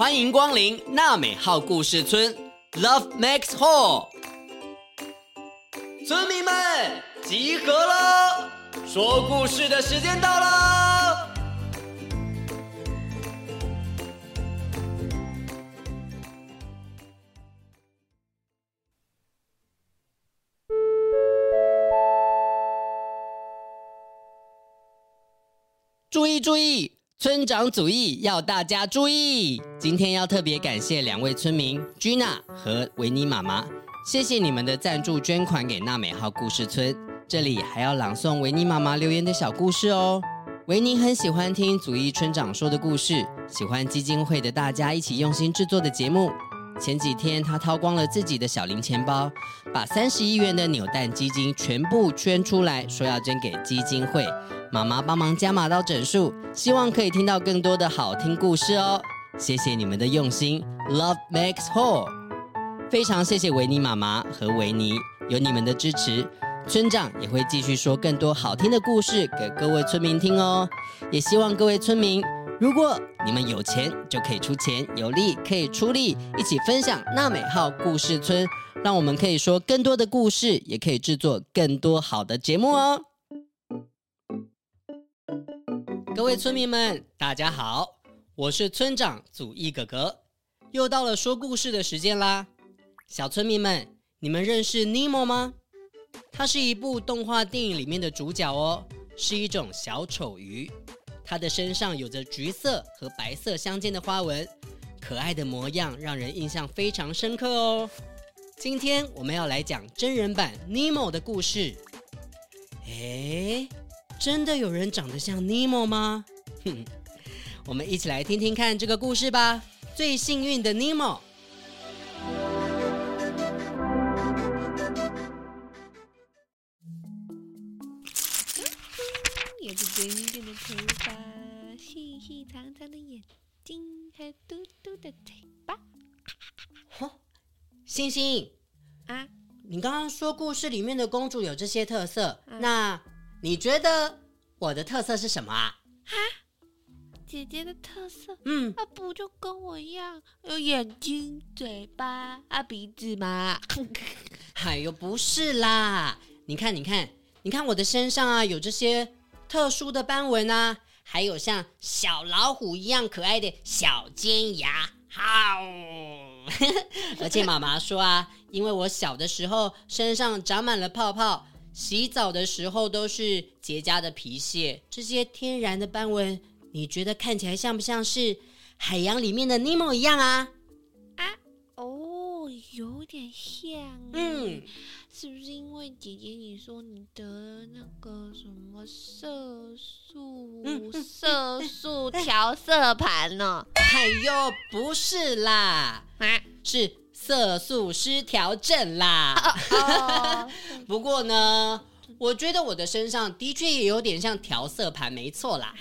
欢迎光临娜美号故事村，Love Max Hall。村民们集合了，说故事的时间到了。注意注意！村长祖义要大家注意，今天要特别感谢两位村民 Gina 和维尼妈妈，谢谢你们的赞助捐款给娜美号故事村。这里还要朗诵维尼妈妈留言的小故事哦。维尼很喜欢听祖义村长说的故事，喜欢基金会的大家一起用心制作的节目。前几天他掏光了自己的小零钱包，把三十亿元的扭蛋基金全部捐出来，说要捐给基金会。妈妈帮忙加码到整数，希望可以听到更多的好听故事哦。谢谢你们的用心，Love makes whole。非常谢谢维尼妈妈和维尼，有你们的支持，村长也会继续说更多好听的故事给各位村民听哦。也希望各位村民，如果你们有钱，就可以出钱；有力可以出力，一起分享娜美号故事村，让我们可以说更多的故事，也可以制作更多好的节目哦。各位村民们，大家好，我是村长祖义哥哥，又到了说故事的时间啦。小村民们，你们认识尼莫吗？它是一部动画电影里面的主角哦，是一种小丑鱼，它的身上有着橘色和白色相间的花纹，可爱的模样让人印象非常深刻哦。今天我们要来讲真人版尼莫的故事。诶。真的有人长得像尼莫吗？哼，我们一起来听听看这个故事吧。最幸运的尼莫。有着卷卷的头发，细细长长的眼睛，和嘟嘟的嘴巴。哦，星星啊，你刚刚说故事里面的公主有这些特色，啊、那？你觉得我的特色是什么啊？哈，姐姐的特色，嗯，啊，不就跟我一样有眼睛、嘴巴、啊鼻子吗？哎呦，不是啦！你看，你看，你看我的身上啊，有这些特殊的斑纹啊，还有像小老虎一样可爱的小尖牙，好！而且妈妈说啊，因为我小的时候身上长满了泡泡。洗澡的时候都是结痂的皮屑，这些天然的斑纹，你觉得看起来像不像是海洋里面的尼莫一样啊？啊，哦，有点像。嗯，是不是因为姐姐你说你得了那个什么色素、嗯、色素调色盘呢？哎呦，不是啦，啊，是。色素失调症啦，不过呢，我觉得我的身上的确也有点像调色盘，没错啦。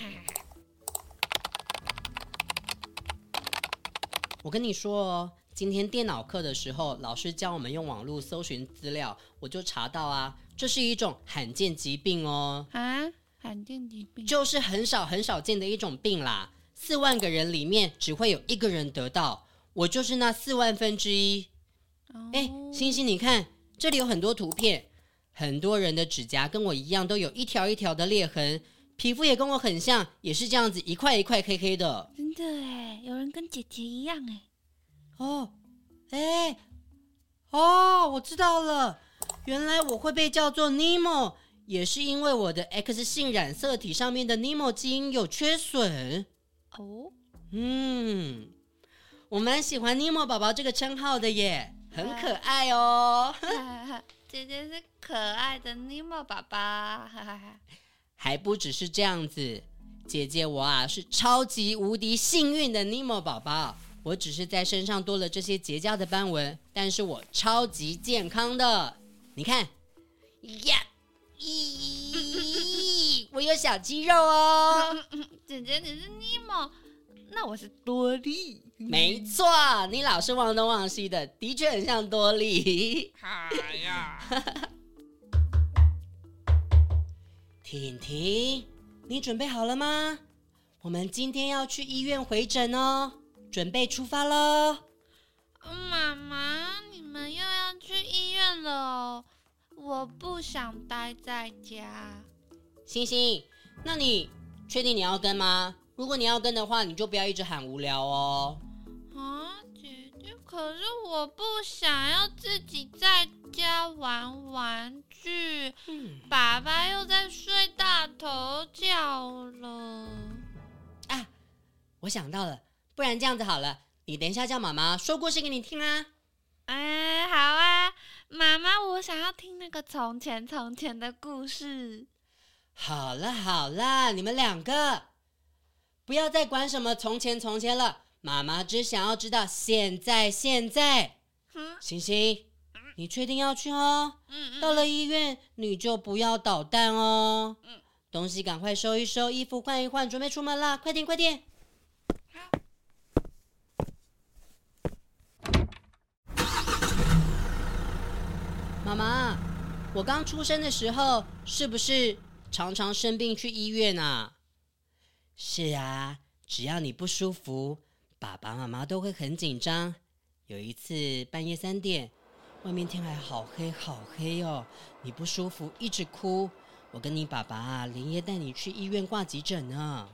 我跟你说哦，今天电脑课的时候，老师教我们用网络搜寻资料，我就查到啊，这是一种罕见疾病哦。啊，罕见疾病就是很少很少见的一种病啦，四万个人里面只会有一个人得到。我就是那四万分之一。哎、oh.，星星，你看这里有很多图片，很多人的指甲跟我一样，都有一条一条的裂痕，皮肤也跟我很像，也是这样子一块一块黑黑的。真的哎，有人跟姐姐一样哎。哦，哎，哦，我知道了，原来我会被叫做尼莫，也是因为我的 X 性染色体上面的尼莫基因有缺损。哦、oh.，嗯。我蛮喜欢尼莫宝宝这个称号的耶，很可爱哦。姐姐是可爱的尼莫宝宝，还不只是这样子，姐姐我啊是超级无敌幸运的尼莫宝宝。我只是在身上多了这些结痂的斑纹，但是我超级健康的。你看，呀，咦，我有小肌肉哦。姐姐你是尼莫，那我是多莉。没错，你老是忘东忘西的，的确很像多莉。哎呀，婷婷，你准备好了吗？我们今天要去医院回诊哦。准备出发喽！妈妈，你们又要去医院了哦，我不想待在家。星星，那你确定你要跟吗？如果你要跟的话，你就不要一直喊无聊哦。啊，姐姐，可是我不想要自己在家玩玩具。嗯，爸爸又在睡大头觉了。啊，我想到了。不然这样子好了，你等一下叫妈妈说故事给你听啊。哎，好啊，妈妈，我想要听那个从前从前的故事。好了好了，你们两个不要再管什么从前从前了，妈妈只想要知道现在现在。嗯，星星，你确定要去哦？嗯，到了医院你就不要捣蛋哦。嗯，东西赶快收一收，衣服换一换，准备出门啦！快点快点。妈妈，我刚出生的时候是不是常常生病去医院啊？是啊，只要你不舒服，爸爸妈妈都会很紧张。有一次半夜三点，外面天还好黑好黑哦，你不舒服一直哭，我跟你爸爸啊连夜带你去医院挂急诊呢。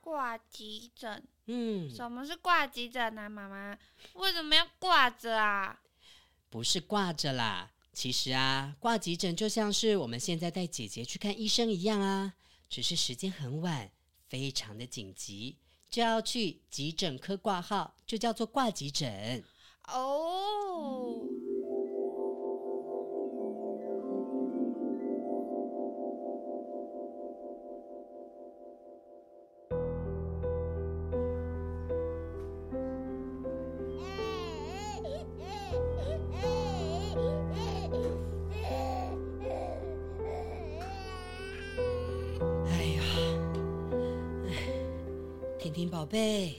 挂急诊？嗯，什么是挂急诊啊？妈妈，为什么要挂着啊？不是挂着啦。其实啊，挂急诊就像是我们现在带姐姐去看医生一样啊，只是时间很晚，非常的紧急，就要去急诊科挂号，就叫做挂急诊。哦。宝贝，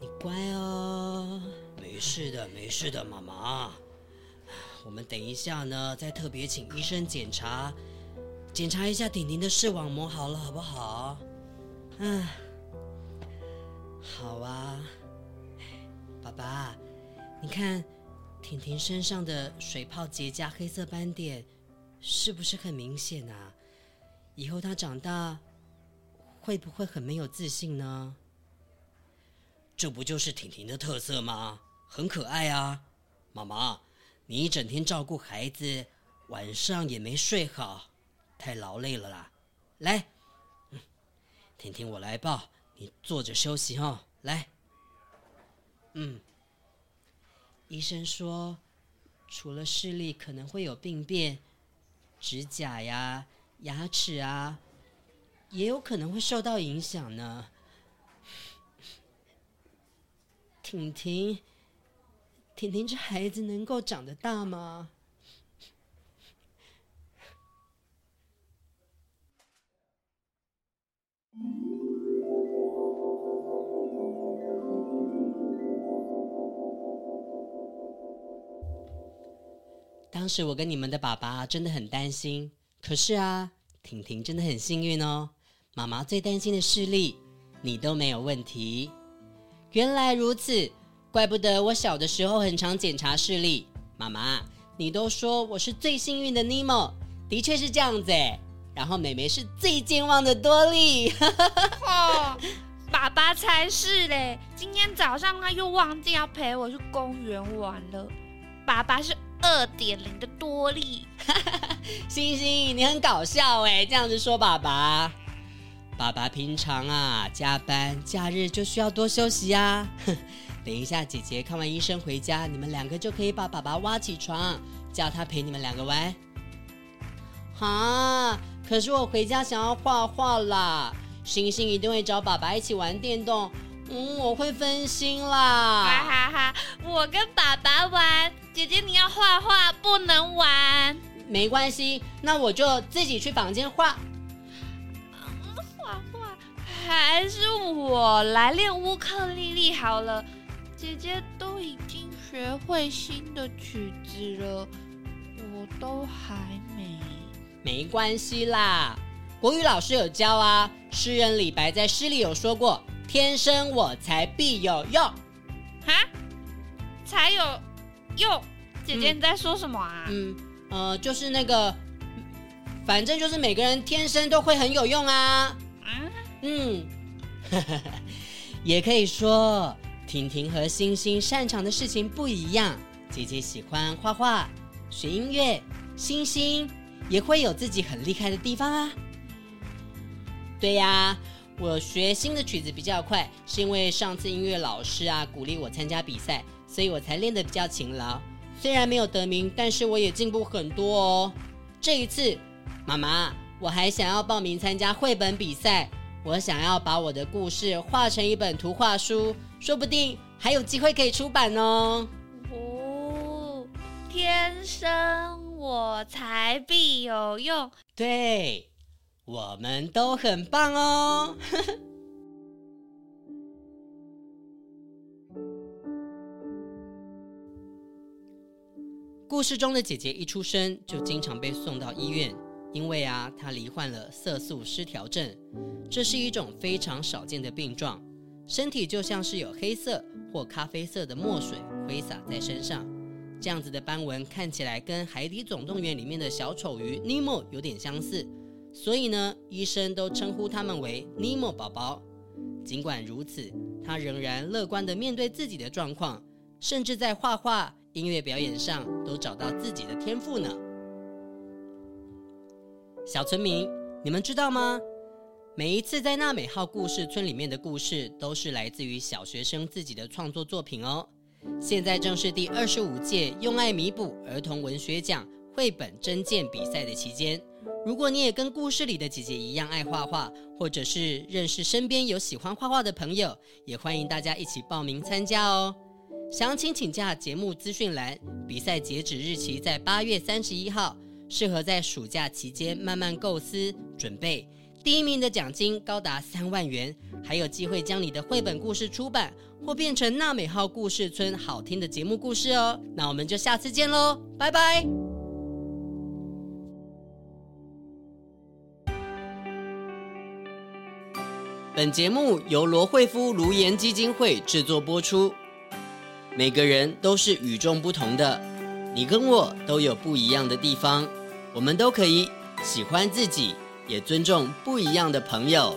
你乖哦，没事的，没事的，妈妈。我们等一下呢，再特别请医生检查，检查一下婷婷的视网膜，好了，好不好？嗯，好啊。爸爸，你看婷婷身上的水泡结痂、黑色斑点，是不是很明显啊？以后她长大。会不会很没有自信呢？这不就是婷婷的特色吗？很可爱啊！妈妈，你一整天照顾孩子，晚上也没睡好，太劳累了啦。来，婷婷我来抱，你坐着休息哦。来，嗯，医生说，除了视力可能会有病变，指甲呀、牙齿啊。也有可能会受到影响呢。婷婷，婷婷，这孩子能够长得大吗？当时我跟你们的爸爸真的很担心，可是啊，婷婷真的很幸运哦。妈妈最担心的视力，你都没有问题。原来如此，怪不得我小的时候很常检查视力。妈妈，你都说我是最幸运的尼莫，的确是这样子哎。然后妹妹是最健忘的多莉。哦，爸爸才是嘞！今天早上他又忘记要陪我去公园玩了。爸爸是二点零的多莉。星星，你很搞笑哎，这样子说爸爸。爸爸平常啊加班，假日就需要多休息呀。等一下，姐姐看完医生回家，你们两个就可以把爸爸挖起床，叫他陪你们两个玩。啊，可是我回家想要画画啦，星星一定会找爸爸一起玩电动，嗯，我会分心啦。哈哈哈，我跟爸爸玩，姐姐你要画画不能玩。没关系，那我就自己去房间画。还是我来练乌克丽丽好了。姐姐都已经学会新的曲子了，我都还没。没关系啦，国语老师有教啊，诗人李白在诗里有说过：“天生我材必有用。”哈，才有用？姐姐你在说什么啊？嗯，嗯呃，就是那个，反正就是每个人天生都会很有用啊。啊？嗯，也可以说，婷婷和星星擅长的事情不一样。姐姐喜欢画画、学音乐，星星也会有自己很厉害的地方啊。对呀，我学新的曲子比较快，是因为上次音乐老师啊鼓励我参加比赛，所以我才练得比较勤劳。虽然没有得名，但是我也进步很多哦。这一次，妈妈，我还想要报名参加绘本比赛，我想要把我的故事画成一本图画书，说不定还有机会可以出版哦。哦，天生我材必有用。对。我们都很棒哦！故事中的姐姐一出生就经常被送到医院，因为啊，她罹患了色素失调症，这是一种非常少见的病状，身体就像是有黑色或咖啡色的墨水挥洒在身上，这样子的斑纹看起来跟《海底总动员》里面的小丑鱼尼莫有点相似。所以呢，医生都称呼他们为尼莫宝宝。尽管如此，他仍然乐观地面对自己的状况，甚至在画画、音乐表演上都找到自己的天赋呢。小村民，你们知道吗？每一次在娜美号故事村里面的故事，都是来自于小学生自己的创作作品哦。现在正是第二十五届“用爱弥补儿童文学奖”绘本征件比赛的期间。如果你也跟故事里的姐姐一样爱画画，或者是认识身边有喜欢画画的朋友，也欢迎大家一起报名参加哦。详情请假节目资讯栏。比赛截止日期在八月三十一号，适合在暑假期间慢慢构思准备。第一名的奖金高达三万元，还有机会将你的绘本故事出版或变成娜美号故事村好听的节目故事哦。那我们就下次见喽，拜拜。本节目由罗慧夫卢颜基金会制作播出。每个人都是与众不同的，你跟我都有不一样的地方，我们都可以喜欢自己，也尊重不一样的朋友。